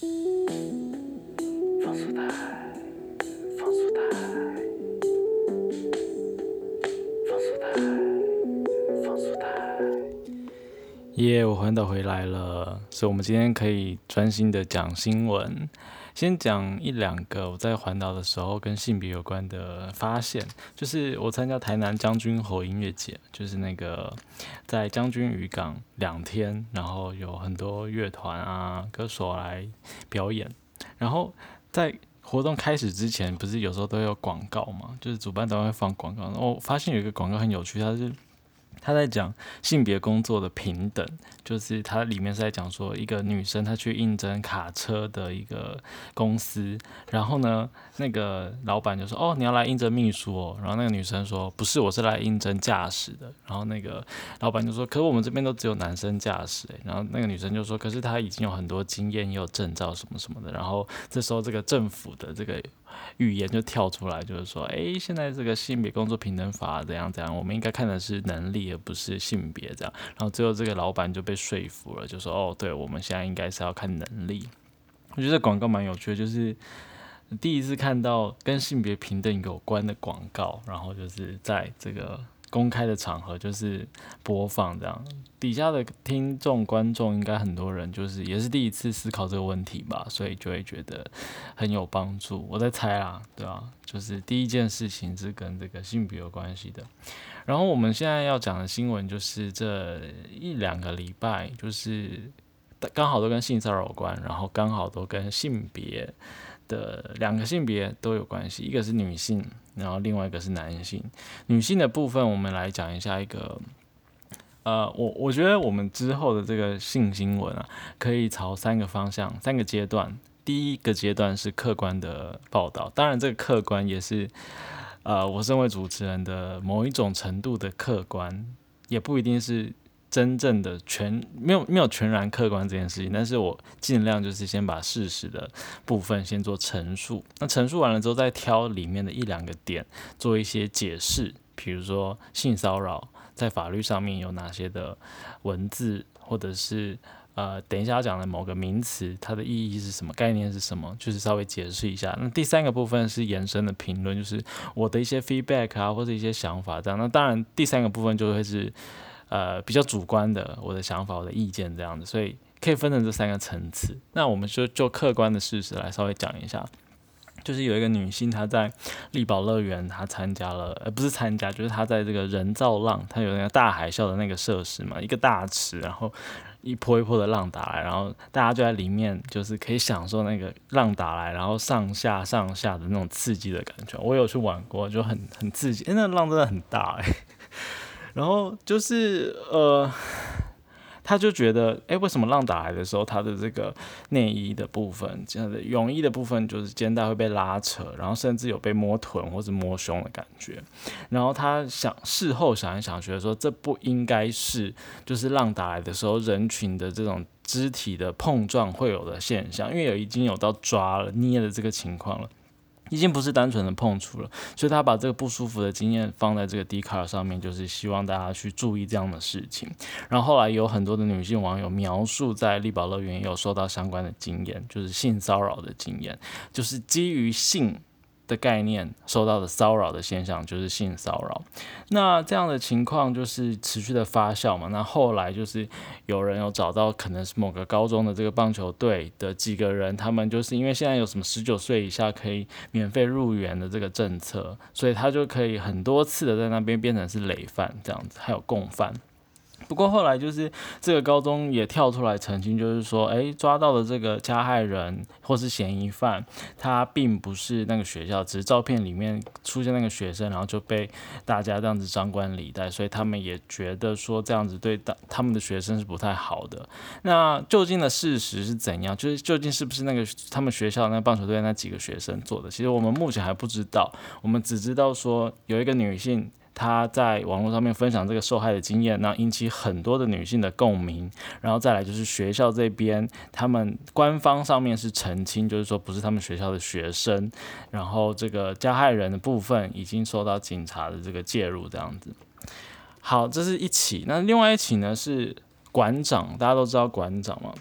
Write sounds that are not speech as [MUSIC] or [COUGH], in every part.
放速带，放速带，放速带，放速带。耶！我环岛回来了，所以我们今天可以专心的讲新闻。先讲一两个我在环岛的时候跟性别有关的发现，就是我参加台南将军侯音乐节，就是那个在将军渔港两天，然后有很多乐团啊、歌手来表演。然后在活动开始之前，不是有时候都有广告嘛，就是主办单位放广告。然后我发现有一个广告很有趣，它是。他在讲性别工作的平等，就是他里面是在讲说，一个女生她去应征卡车的一个公司，然后呢，那个老板就说：“哦，你要来应征秘书哦。”然后那个女生说：“不是，我是来应征驾驶的。”然后那个老板就说：“可是我们这边都只有男生驾驶。”然后那个女生就说：“可是他已经有很多经验，也有证照什么什么的。”然后这时候这个政府的这个。语言就跳出来，就是说，哎，现在这个性别工作平等法怎样怎样，我们应该看的是能力而不是性别这样。然后最后这个老板就被说服了，就说，哦，对，我们现在应该是要看能力。我觉得广告蛮有趣的，就是第一次看到跟性别平等有关的广告，然后就是在这个。公开的场合就是播放这样，底下的听众观众应该很多人就是也是第一次思考这个问题吧，所以就会觉得很有帮助。我在猜啦，对吧？就是第一件事情是跟这个性别有关系的。然后我们现在要讲的新闻就是这一两个礼拜，就是刚好都跟性骚扰有关，然后刚好都跟性别。的两个性别都有关系，一个是女性，然后另外一个是男性。女性的部分，我们来讲一下一个，呃，我我觉得我们之后的这个性新闻啊，可以朝三个方向、三个阶段。第一个阶段是客观的报道，当然这个客观也是，呃，我身为主持人的某一种程度的客观，也不一定是。真正的全没有没有全然客观这件事情，但是我尽量就是先把事实的部分先做陈述，那陈述完了之后，再挑里面的一两个点做一些解释，比如说性骚扰在法律上面有哪些的文字，或者是呃等一下要讲的某个名词，它的意义是什么，概念是什么，就是稍微解释一下。那第三个部分是延伸的评论，就是我的一些 feedback 啊，或者一些想法这样。那当然第三个部分就会是。呃，比较主观的我的想法、我的意见这样子，所以可以分成这三个层次。那我们就就客观的事实来稍微讲一下，就是有一个女性她在力宝乐园，她参加了，呃，不是参加，就是她在这个人造浪，她有那个大海啸的那个设施嘛，一个大池，然后一波一波的浪打来，然后大家就在里面，就是可以享受那个浪打来，然后上下上下的那种刺激的感觉。我有去玩过，就很很刺激，哎，那浪真的很大，哎。然后就是呃，[LAUGHS] 他就觉得，哎，为什么浪打来的时候，他的这个内衣的部分，这样的泳衣的部分，就是肩带会被拉扯，然后甚至有被摸臀或者摸胸的感觉。然后他想事后想一想，觉得说这不应该是就是浪打来的时候人群的这种肢体的碰撞会有的现象，因为有已经有到抓了捏的这个情况了。已经不是单纯的碰触了，所以他把这个不舒服的经验放在这个 D 卡上面，就是希望大家去注意这样的事情。然后后来有很多的女性网友描述，在丽宝乐园有受到相关的经验，就是性骚扰的经验，就是基于性。的概念受到的骚扰的现象就是性骚扰，那这样的情况就是持续的发酵嘛。那后来就是有人有找到可能是某个高中的这个棒球队的几个人，他们就是因为现在有什么十九岁以下可以免费入园的这个政策，所以他就可以很多次的在那边变成是累犯这样子，还有共犯。不过后来就是这个高中也跳出来澄清，就是说，哎，抓到的这个加害人或是嫌疑犯，他并不是那个学校，只是照片里面出现那个学生，然后就被大家这样子张冠李戴，所以他们也觉得说这样子对他们的学生是不太好的。那究竟的事实是怎样？就是究竟是不是那个他们学校那棒球队那几个学生做的？其实我们目前还不知道，我们只知道说有一个女性。他在网络上面分享这个受害的经验，那引起很多的女性的共鸣。然后再来就是学校这边，他们官方上面是澄清，就是说不是他们学校的学生。然后这个加害人的部分已经受到警察的这个介入，这样子。好，这是一起。那另外一起呢是馆长，大家都知道馆长嘛。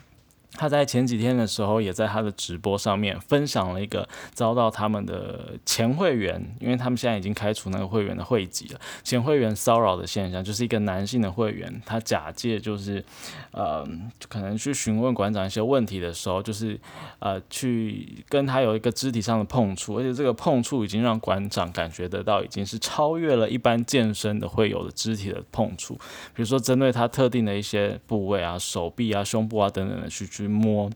他在前几天的时候，也在他的直播上面分享了一个遭到他们的前会员，因为他们现在已经开除那个会员的会籍了，前会员骚扰的现象，就是一个男性的会员，他假借就是，呃，可能去询问馆长一些问题的时候，就是呃，去跟他有一个肢体上的碰触，而且这个碰触已经让馆长感觉得到，已经是超越了一般健身的会有的肢体的碰触，比如说针对他特定的一些部位啊，手臂啊、胸部啊等等的去去。摸，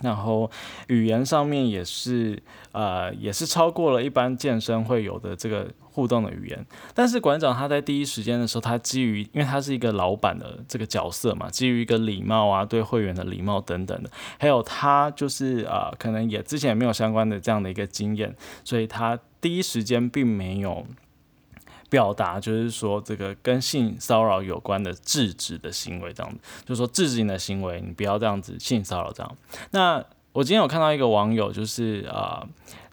然后语言上面也是，呃，也是超过了一般健身会有的这个互动的语言。但是馆长他在第一时间的时候，他基于因为他是一个老板的这个角色嘛，基于一个礼貌啊，对会员的礼貌等等的，还有他就是呃，可能也之前也没有相关的这样的一个经验，所以他第一时间并没有。表达就是说，这个跟性骚扰有关的制止的行为，这样子，就是说制止你的行为，你不要这样子性骚扰这样。那我今天有看到一个网友，就是啊，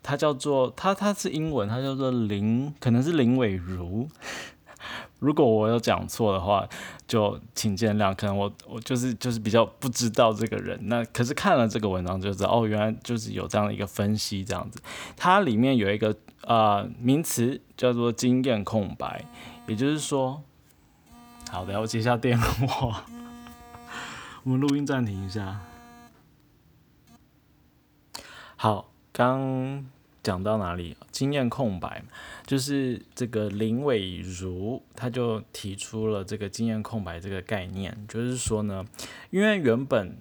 他叫做他他是英文，他叫做林，可能是林伟如。如果我有讲错的话，就请见谅。可能我我就是就是比较不知道这个人。那可是看了这个文章就知道，哦，原来就是有这样的一个分析，这样子。它里面有一个呃名词叫做经验空白，也就是说，好的，我接下电话，我们录音暂停一下。好，刚。讲到哪里？经验空白，就是这个林伟如，他就提出了这个经验空白这个概念，就是说呢，因为原本。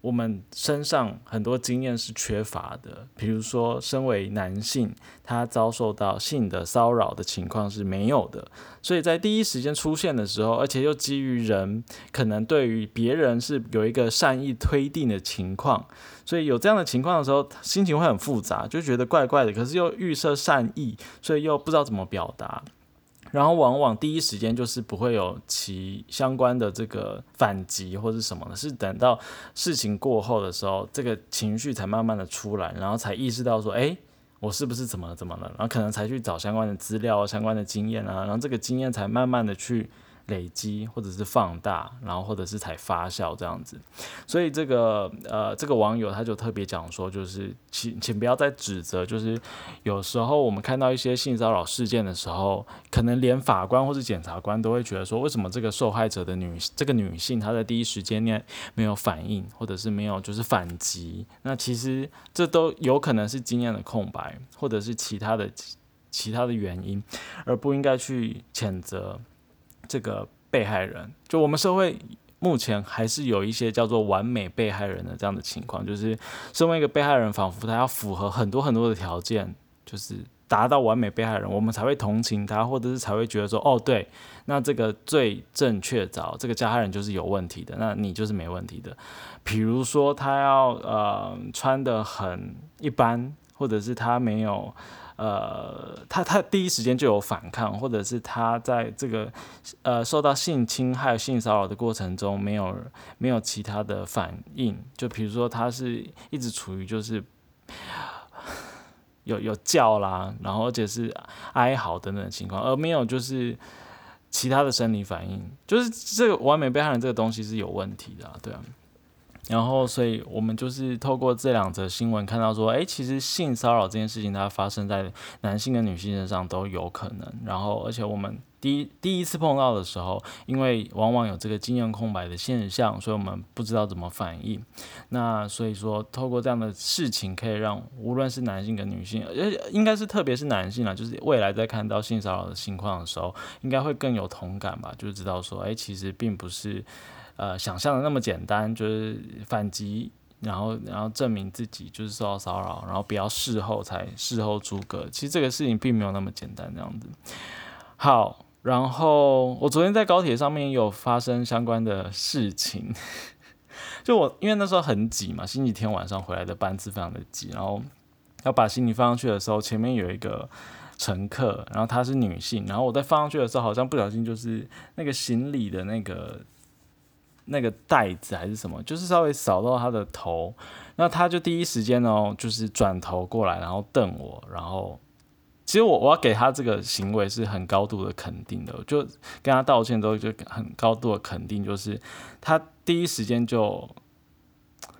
我们身上很多经验是缺乏的，比如说，身为男性，他遭受到性的骚扰的情况是没有的，所以在第一时间出现的时候，而且又基于人可能对于别人是有一个善意推定的情况，所以有这样的情况的时候，心情会很复杂，就觉得怪怪的，可是又预设善意，所以又不知道怎么表达。然后往往第一时间就是不会有其相关的这个反击或者什么的，是等到事情过后的时候，这个情绪才慢慢的出来，然后才意识到说，哎，我是不是怎么怎么了，然后可能才去找相关的资料、相关的经验啊，然后这个经验才慢慢的去。累积或者是放大，然后或者是才发酵这样子，所以这个呃这个网友他就特别讲说，就是请请不要再指责，就是有时候我们看到一些性骚扰事件的时候，可能连法官或是检察官都会觉得说，为什么这个受害者的女这个女性她在第一时间内没有反应，或者是没有就是反击？那其实这都有可能是经验的空白，或者是其他的其他的原因，而不应该去谴责。这个被害人，就我们社会目前还是有一些叫做完美被害人的这样的情况，就是身为一个被害人，仿佛他要符合很多很多的条件，就是达到完美被害人，我们才会同情他，或者是才会觉得说，哦，对，那这个最正确找这个加害人就是有问题的，那你就是没问题的。比如说他要呃穿的很一般，或者是他没有。呃，他他第一时间就有反抗，或者是他在这个呃受到性侵害、性骚扰的过程中没有没有其他的反应，就比如说他是一直处于就是 [SIGHS] 有有叫啦，然后而且是哀嚎等等的情况，而没有就是其他的生理反应，就是这个完美被害人这个东西是有问题的，对啊。然后，所以我们就是透过这两则新闻看到说，哎，其实性骚扰这件事情它发生在男性跟女性身上都有可能。然后，而且我们第一第一次碰到的时候，因为往往有这个经验空白的现象，所以我们不知道怎么反应。那所以说，透过这样的事情，可以让无论是男性跟女性，呃，应该是特别是男性啊，就是未来在看到性骚扰的情况的时候，应该会更有同感吧，就知道说，哎，其实并不是。呃，想象的那么简单，就是反击，然后然后证明自己就是受到骚扰，然后不要事后才事后诸葛。其实这个事情并没有那么简单，这样子。好，然后我昨天在高铁上面有发生相关的事情，[LAUGHS] 就我因为那时候很挤嘛，星期天晚上回来的班次非常的挤，然后要把行李放上去的时候，前面有一个乘客，然后她是女性，然后我在放上去的时候，好像不小心就是那个行李的那个。那个袋子还是什么，就是稍微扫到他的头，那他就第一时间哦，就是转头过来，然后瞪我，然后其实我我要给他这个行为是很高度的肯定的，就跟他道歉之后就很高度的肯定，就是他第一时间就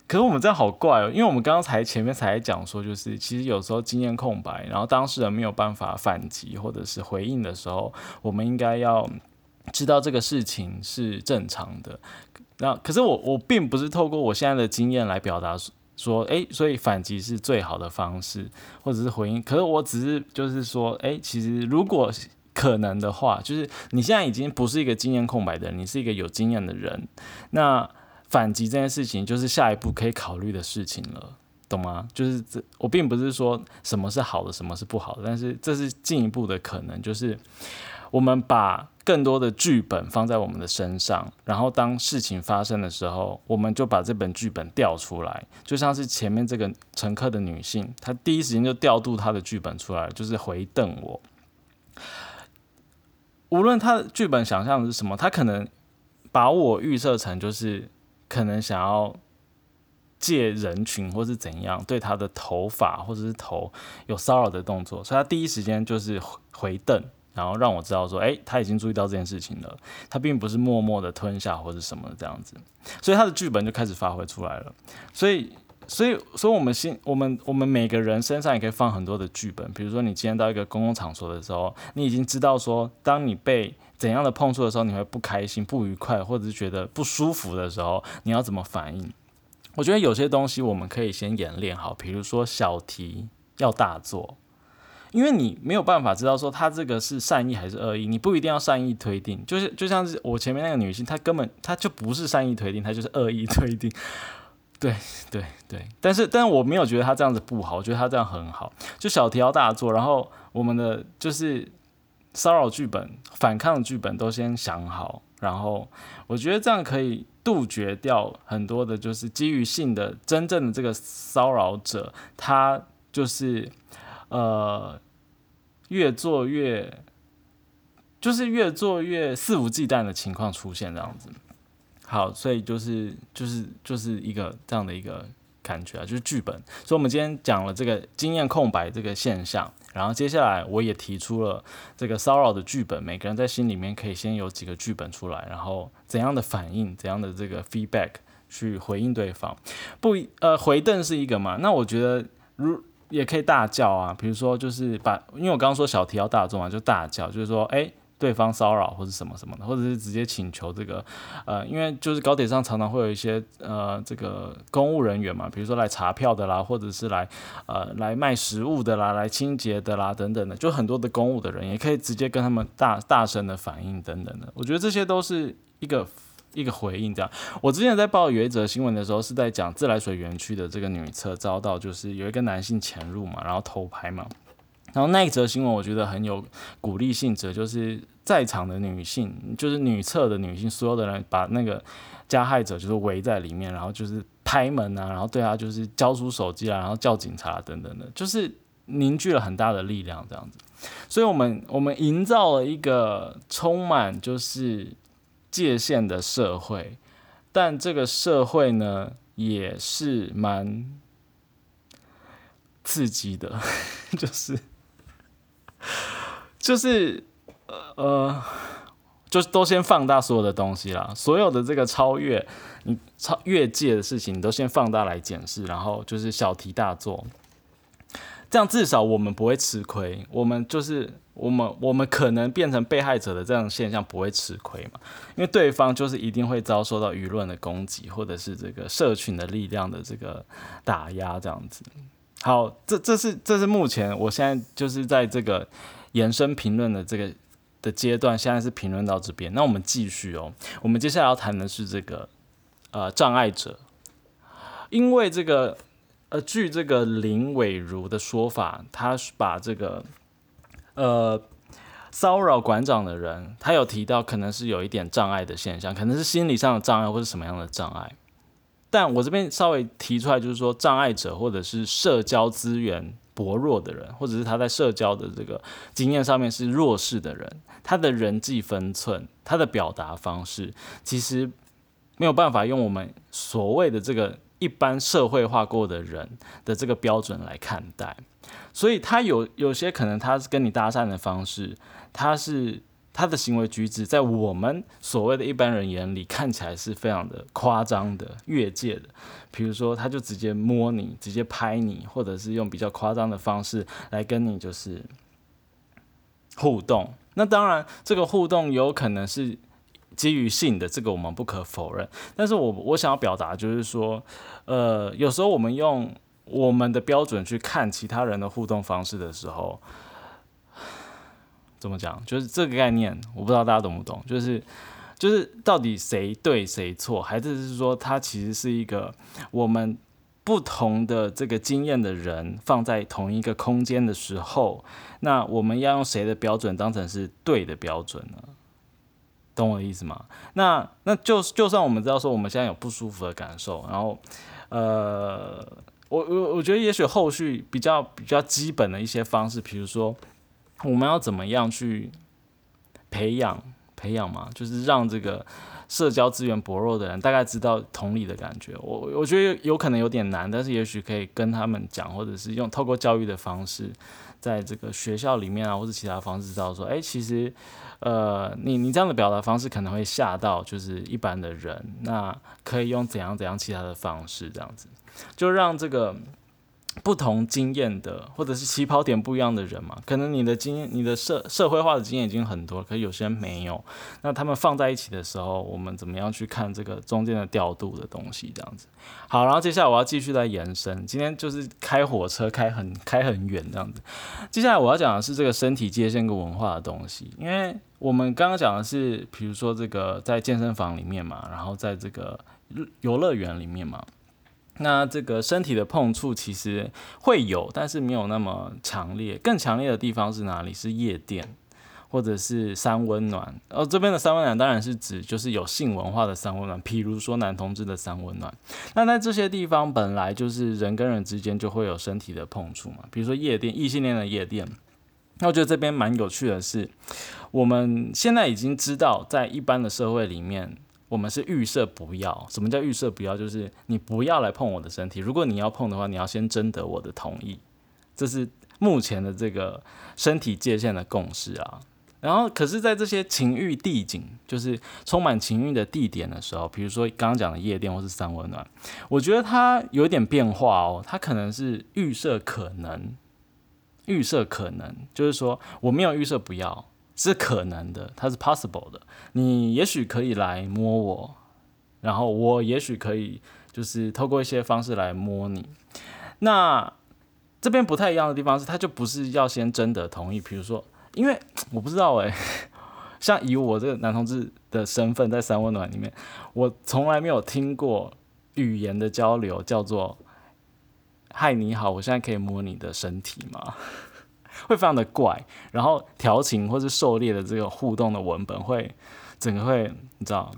可是我们这样好怪哦，因为我们刚刚才前面才讲说，就是其实有时候经验空白，然后当事人没有办法反击或者是回应的时候，我们应该要知道这个事情是正常的。那可是我我并不是透过我现在的经验来表达说，诶，所以反击是最好的方式，或者是回应。可是我只是就是说，诶，其实如果可能的话，就是你现在已经不是一个经验空白的人，你是一个有经验的人，那反击这件事情就是下一步可以考虑的事情了，懂吗？就是这我并不是说什么是好的，什么是不好的，但是这是进一步的可能，就是我们把。更多的剧本放在我们的身上，然后当事情发生的时候，我们就把这本剧本调出来，就像是前面这个乘客的女性，她第一时间就调度她的剧本出来，就是回瞪我。无论她的剧本想象的是什么，她可能把我预设成就是可能想要借人群或是怎样对她的头发或者是头有骚扰的动作，所以她第一时间就是回瞪。然后让我知道说，哎，他已经注意到这件事情了，他并不是默默的吞下或者什么这样子，所以他的剧本就开始发挥出来了。所以，所以，所以我们心，我们，我们每个人身上也可以放很多的剧本。比如说，你今天到一个公共场所的时候，你已经知道说，当你被怎样的碰触的时候，你会不开心、不愉快，或者是觉得不舒服的时候，你要怎么反应？我觉得有些东西我们可以先演练好，比如说小题要大做。因为你没有办法知道说他这个是善意还是恶意，你不一定要善意推定，就是就像是我前面那个女性，她根本她就不是善意推定，她就是恶意推定。[LAUGHS] 对对对，但是但是我没有觉得她这样子不好，我觉得她这样很好，就小题要大做，然后我们的就是骚扰剧本、反抗剧本都先想好，然后我觉得这样可以杜绝掉很多的，就是基于性的真正的这个骚扰者，他就是。呃，越做越，就是越做越肆无忌惮的情况出现这样子。好，所以就是就是就是一个这样的一个感觉啊，就是剧本。所以，我们今天讲了这个经验空白这个现象，然后接下来我也提出了这个骚扰的剧本。每个人在心里面可以先有几个剧本出来，然后怎样的反应，怎样的这个 feedback 去回应对方。不，呃，回瞪是一个嘛？那我觉得如。也可以大叫啊，比如说就是把，因为我刚刚说小题要大做嘛，就大叫，就是说，哎，对方骚扰或者什么什么的，或者是直接请求这个，呃，因为就是高铁上常常会有一些呃这个公务人员嘛，比如说来查票的啦，或者是来呃来卖食物的啦，来清洁的啦等等的，就很多的公务的人也可以直接跟他们大大声的反应等等的，我觉得这些都是一个。一个回应，这样。我之前在报有一则新闻的时候，是在讲自来水园区的这个女厕遭到，就是有一个男性潜入嘛，然后偷拍嘛。然后那一则新闻我觉得很有鼓励性质，就是在场的女性，就是女厕的女性，所有的人把那个加害者就是围在里面，然后就是拍门啊，然后对他就是交出手机啊，然后叫警察等等的，就是凝聚了很大的力量这样子。所以我们我们营造了一个充满就是。界限的社会，但这个社会呢，也是蛮刺激的，[LAUGHS] 就是就是呃，就都先放大所有的东西啦，所有的这个超越你超越界的事情，你都先放大来检视，然后就是小题大做。这样至少我们不会吃亏，我们就是我们我们可能变成被害者的这样现象不会吃亏嘛？因为对方就是一定会遭受到舆论的攻击，或者是这个社群的力量的这个打压，这样子。好，这这是这是目前我现在就是在这个延伸评论的这个的阶段，现在是评论到这边。那我们继续哦，我们接下来要谈的是这个呃障碍者，因为这个。呃，据这个林伟如的说法，他把这个呃骚扰馆长的人，他有提到可能是有一点障碍的现象，可能是心理上的障碍或是什么样的障碍。但我这边稍微提出来，就是说障碍者或者是社交资源薄弱的人，或者是他在社交的这个经验上面是弱势的人，他的人际分寸，他的表达方式，其实没有办法用我们所谓的这个。一般社会化过的人的这个标准来看待，所以他有有些可能他是跟你搭讪的方式，他是他的行为举止在我们所谓的一般人眼里看起来是非常的夸张的、越界的。比如说，他就直接摸你、直接拍你，或者是用比较夸张的方式来跟你就是互动。那当然，这个互动有可能是基于性的，这个我们不可否认。但是我我想要表达就是说，呃，有时候我们用我们的标准去看其他人的互动方式的时候。怎么讲？就是这个概念，我不知道大家懂不懂。就是，就是到底谁对谁错，还是是说它其实是一个我们不同的这个经验的人放在同一个空间的时候，那我们要用谁的标准当成是对的标准呢？懂我的意思吗？那那就就算我们知道说我们现在有不舒服的感受，然后呃，我我我觉得也许后续比较比较基本的一些方式，比如说。我们要怎么样去培养培养嘛？就是让这个社交资源薄弱的人大概知道同理的感觉。我我觉得有可能有点难，但是也许可以跟他们讲，或者是用透过教育的方式，在这个学校里面啊，或者其他方式知道说，哎，其实呃，你你这样的表达方式可能会吓到就是一般的人，那可以用怎样怎样其他的方式，这样子就让这个。不同经验的，或者是起跑点不一样的人嘛，可能你的经验、你的社社会化的经验已经很多，可是有些人没有。那他们放在一起的时候，我们怎么样去看这个中间的调度的东西？这样子。好，然后接下来我要继续再延伸。今天就是开火车开很开很远这样子。接下来我要讲的是这个身体界限跟文化的东西，因为我们刚刚讲的是，比如说这个在健身房里面嘛，然后在这个游乐园里面嘛。那这个身体的碰触其实会有，但是没有那么强烈。更强烈的地方是哪里？是夜店，或者是三温暖。哦，这边的三温暖当然是指就是有性文化的三温暖，譬如说男同志的三温暖。那在这些地方本来就是人跟人之间就会有身体的碰触嘛，比如说夜店，异性恋的夜店。那我觉得这边蛮有趣的是，我们现在已经知道，在一般的社会里面。我们是预设不要，什么叫预设不要？就是你不要来碰我的身体。如果你要碰的话，你要先征得我的同意。这是目前的这个身体界限的共识啊。然后，可是，在这些情欲地景，就是充满情欲的地点的时候，比如说刚刚讲的夜店或是三温暖，我觉得它有点变化哦。它可能是预设可能，预设可能，就是说我没有预设不要。是可能的，它是 possible 的。你也许可以来摸我，然后我也许可以就是透过一些方式来摸你。那这边不太一样的地方是，他就不是要先征得同意。比如说，因为我不知道诶，[LAUGHS] 像以我这个男同志的身份在三温暖里面，我从来没有听过语言的交流叫做“嗨，你好，我现在可以摸你的身体吗？” [LAUGHS] 会非常的怪，然后调情或是狩猎的这个互动的文本会整个会你知道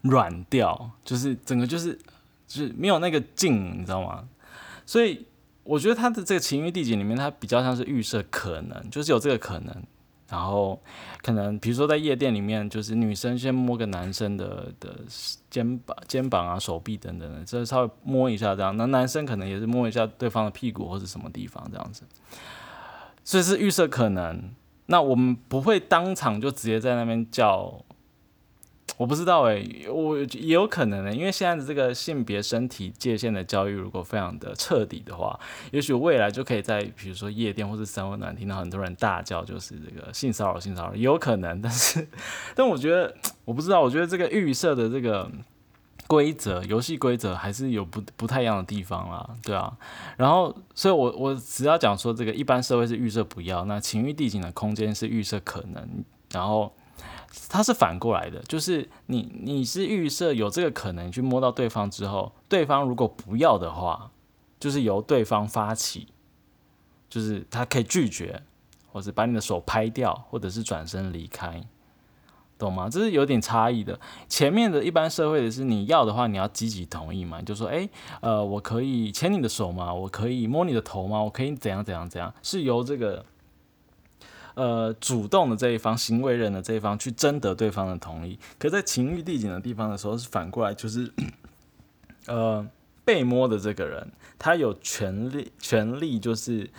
软掉，就是整个就是就是没有那个劲，你知道吗？所以我觉得他的这个情欲地景里面，它比较像是预设可能，就是有这个可能，然后可能比如说在夜店里面，就是女生先摸个男生的的肩膀、肩膀啊、手臂等等的，这稍微摸一下这样，那男生可能也是摸一下对方的屁股或者什么地方这样子。所以是预设可能，那我们不会当场就直接在那边叫，我不知道诶，我也有可能的，因为现在的这个性别身体界限的教育如果非常的彻底的话，也许未来就可以在比如说夜店或者三温暖听到很多人大叫，就是这个性骚扰性骚扰也，有可能，但是，[LAUGHS] 但我觉得我不知道，我觉得这个预设的这个。规则游戏规则还是有不不太一样的地方啦，对啊，然后所以，我我只要讲说这个一般社会是预设不要，那情欲地景的空间是预设可能，然后它是反过来的，就是你你是预设有这个可能去摸到对方之后，对方如果不要的话，就是由对方发起，就是他可以拒绝，或者把你的手拍掉，或者是转身离开。懂吗？这是有点差异的。前面的一般社会的是你要的话，你要积极同意嘛，就说，诶，呃，我可以牵你的手吗？我可以摸你的头吗？我可以怎样怎样怎样？是由这个呃主动的这一方，行为人的这一方去征得对方的同意。可在情欲递减的地方的时候，是反过来，就是 [CLEARS THROAT] 呃被摸的这个人，他有权利，权利就是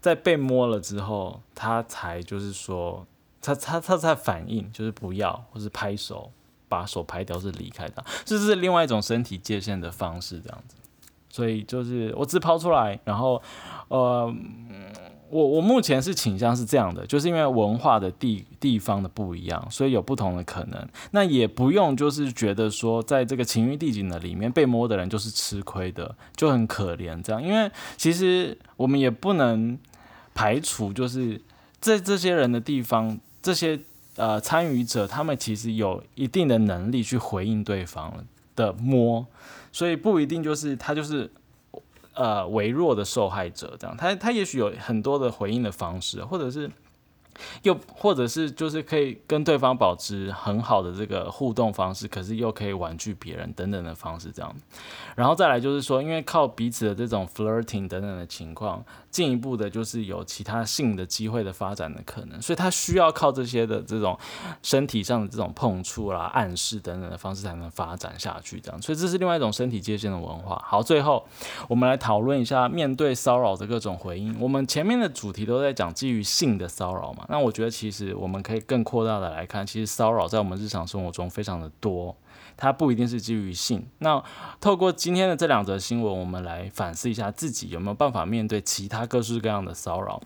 在被摸了之后，他才就是说。他他他在反应，就是不要，或是拍手，把手拍掉，是离开的，这是另外一种身体界限的方式，这样子。所以就是我只抛出来，然后呃。我我目前是倾向是这样的，就是因为文化的地地方的不一样，所以有不同的可能。那也不用就是觉得说，在这个情欲地景的里面被摸的人就是吃亏的，就很可怜这样。因为其实我们也不能排除，就是在这些人的地方，这些呃参与者，他们其实有一定的能力去回应对方的摸，所以不一定就是他就是。呃，微弱的受害者这样，他他也许有很多的回应的方式，或者是。又或者是就是可以跟对方保持很好的这个互动方式，可是又可以婉拒别人等等的方式这样，然后再来就是说，因为靠彼此的这种 flirting 等等的情况，进一步的就是有其他性的机会的发展的可能，所以他需要靠这些的这种身体上的这种碰触啦、暗示等等的方式才能发展下去这样，所以这是另外一种身体界限的文化。好，最后我们来讨论一下面对骚扰的各种回应。我们前面的主题都在讲基于性的骚扰嘛。那我觉得其实我们可以更扩大的来看，其实骚扰在我们日常生活中非常的多，它不一定是基于性。那透过今天的这两则新闻，我们来反思一下自己有没有办法面对其他各式各样的骚扰。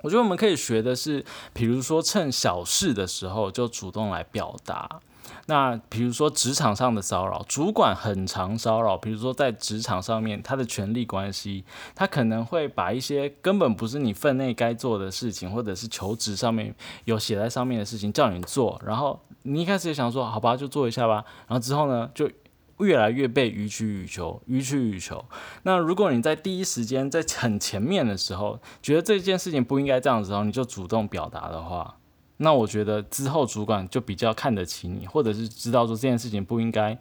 我觉得我们可以学的是，比如说趁小事的时候就主动来表达。那比如说职场上的骚扰，主管很常骚扰，比如说在职场上面，他的权力关系，他可能会把一些根本不是你分内该做的事情，或者是求职上面有写在上面的事情叫你做，然后你一开始也想说好吧，就做一下吧，然后之后呢，就越来越被予取予求，予取予求。那如果你在第一时间在很前面的时候，觉得这件事情不应该这样子然后，你就主动表达的话。那我觉得之后主管就比较看得起你，或者是知道说这件事情不应该，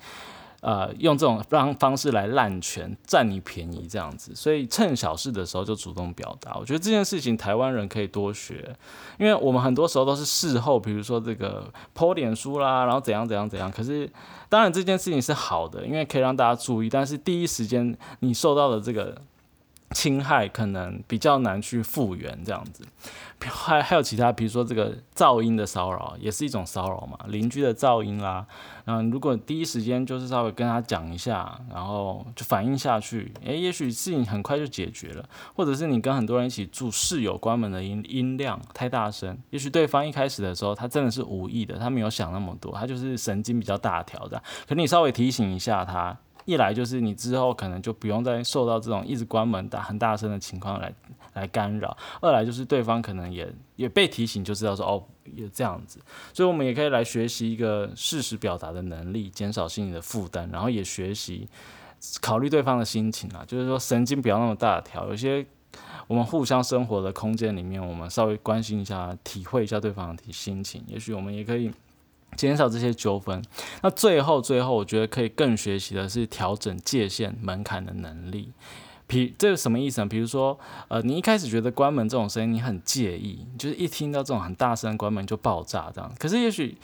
呃，用这种方方式来滥权占你便宜这样子，所以趁小事的时候就主动表达。我觉得这件事情台湾人可以多学，因为我们很多时候都是事后，比如说这个泼脸书啦，然后怎样怎样怎样。可是当然这件事情是好的，因为可以让大家注意，但是第一时间你受到的这个。侵害可能比较难去复原，这样子，还还有其他，比如说这个噪音的骚扰，也是一种骚扰嘛，邻居的噪音啦，嗯，如果第一时间就是稍微跟他讲一下，然后就反应下去，诶，也许事情很快就解决了，或者是你跟很多人一起住，室友关门的音音量太大声，也许对方一开始的时候他真的是无意的，他没有想那么多，他就是神经比较大条的，可你稍微提醒一下他。一来就是你之后可能就不用再受到这种一直关门大很大声的情况来来干扰；二来就是对方可能也也被提醒就知道说哦也这样子，所以我们也可以来学习一个事实表达的能力，减少心理的负担，然后也学习考虑对方的心情啊，就是说神经不要那么大条，有些我们互相生活的空间里面，我们稍微关心一下，体会一下对方的心情，也许我们也可以。减少这些纠纷。那最后，最后，我觉得可以更学习的是调整界限门槛的能力。比这个什么意思呢？比如说，呃，你一开始觉得关门这种声音你很介意，就是一听到这种很大声关门就爆炸这样。可是也许。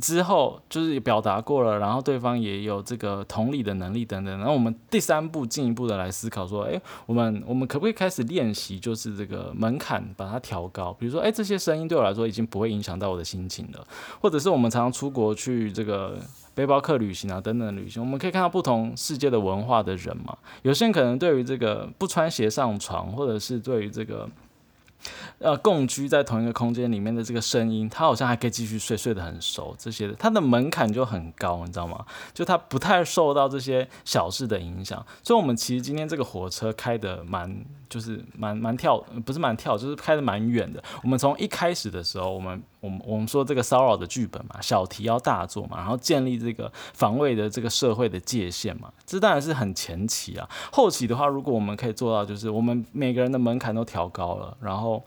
之后就是表达过了，然后对方也有这个同理的能力等等。然后我们第三步进一步的来思考说，诶，我们我们可不可以开始练习，就是这个门槛把它调高？比如说，诶，这些声音对我来说已经不会影响到我的心情了。或者是我们常常出国去这个背包客旅行啊等等旅行，我们可以看到不同世界的文化的人嘛。有些人可能对于这个不穿鞋上床，或者是对于这个。呃，共居在同一个空间里面的这个声音，他好像还可以继续睡，睡得很熟。这些的，他的门槛就很高，你知道吗？就他不太受到这些小事的影响。所以，我们其实今天这个火车开得蛮，就是蛮蛮跳，不是蛮跳，就是开的蛮远的。我们从一开始的时候，我们。我们我们说这个骚扰的剧本嘛，小题要大做嘛，然后建立这个防卫的这个社会的界限嘛，这当然是很前期啊。后期的话，如果我们可以做到，就是我们每个人的门槛都调高了，然后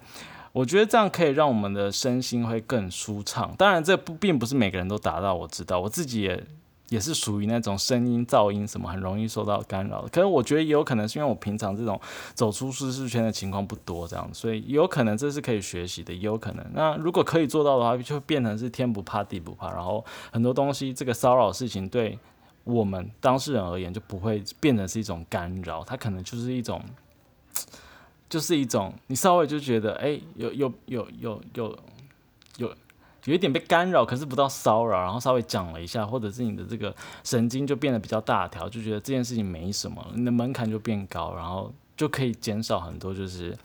我觉得这样可以让我们的身心会更舒畅。当然，这不并不是每个人都达到，我知道，我自己也。也是属于那种声音噪音什么很容易受到干扰，可是我觉得也有可能是因为我平常这种走出舒适圈的情况不多，这样，所以有可能这是可以学习的，也有可能。那如果可以做到的话，就变成是天不怕地不怕，然后很多东西这个骚扰事情对我们当事人而言就不会变成是一种干扰，它可能就是一种，[TSK] 就是一种你稍微就觉得哎，有有有有有有。有一点被干扰，可是不到骚扰，然后稍微讲了一下，或者是你的这个神经就变得比较大条，就觉得这件事情没什么，你的门槛就变高，然后就可以减少很多就是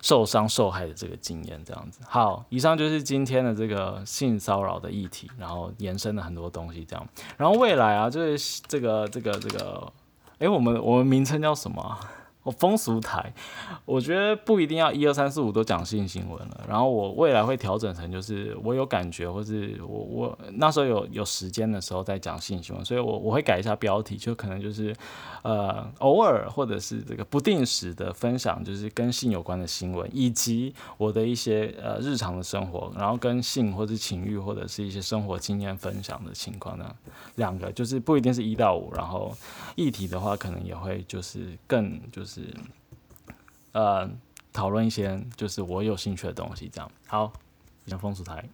受伤受害的这个经验，这样子。好，以上就是今天的这个性骚扰的议题，然后延伸了很多东西，这样。然后未来啊，就是这个这个这个，诶，我们我们名称叫什么？我风俗台，我觉得不一定要一二三四五都讲性新闻了。然后我未来会调整成，就是我有感觉，或是我我那时候有有时间的时候再讲性新闻，所以我我会改一下标题，就可能就是呃偶尔或者是这个不定时的分享，就是跟性有关的新闻，以及我的一些呃日常的生活，然后跟性或者情欲或者是一些生活经验分享的情况呢，两个就是不一定是一到五，然后议题的话可能也会就是更就是。是，呃，讨论一些就是我有兴趣的东西，这样好，像风俗台。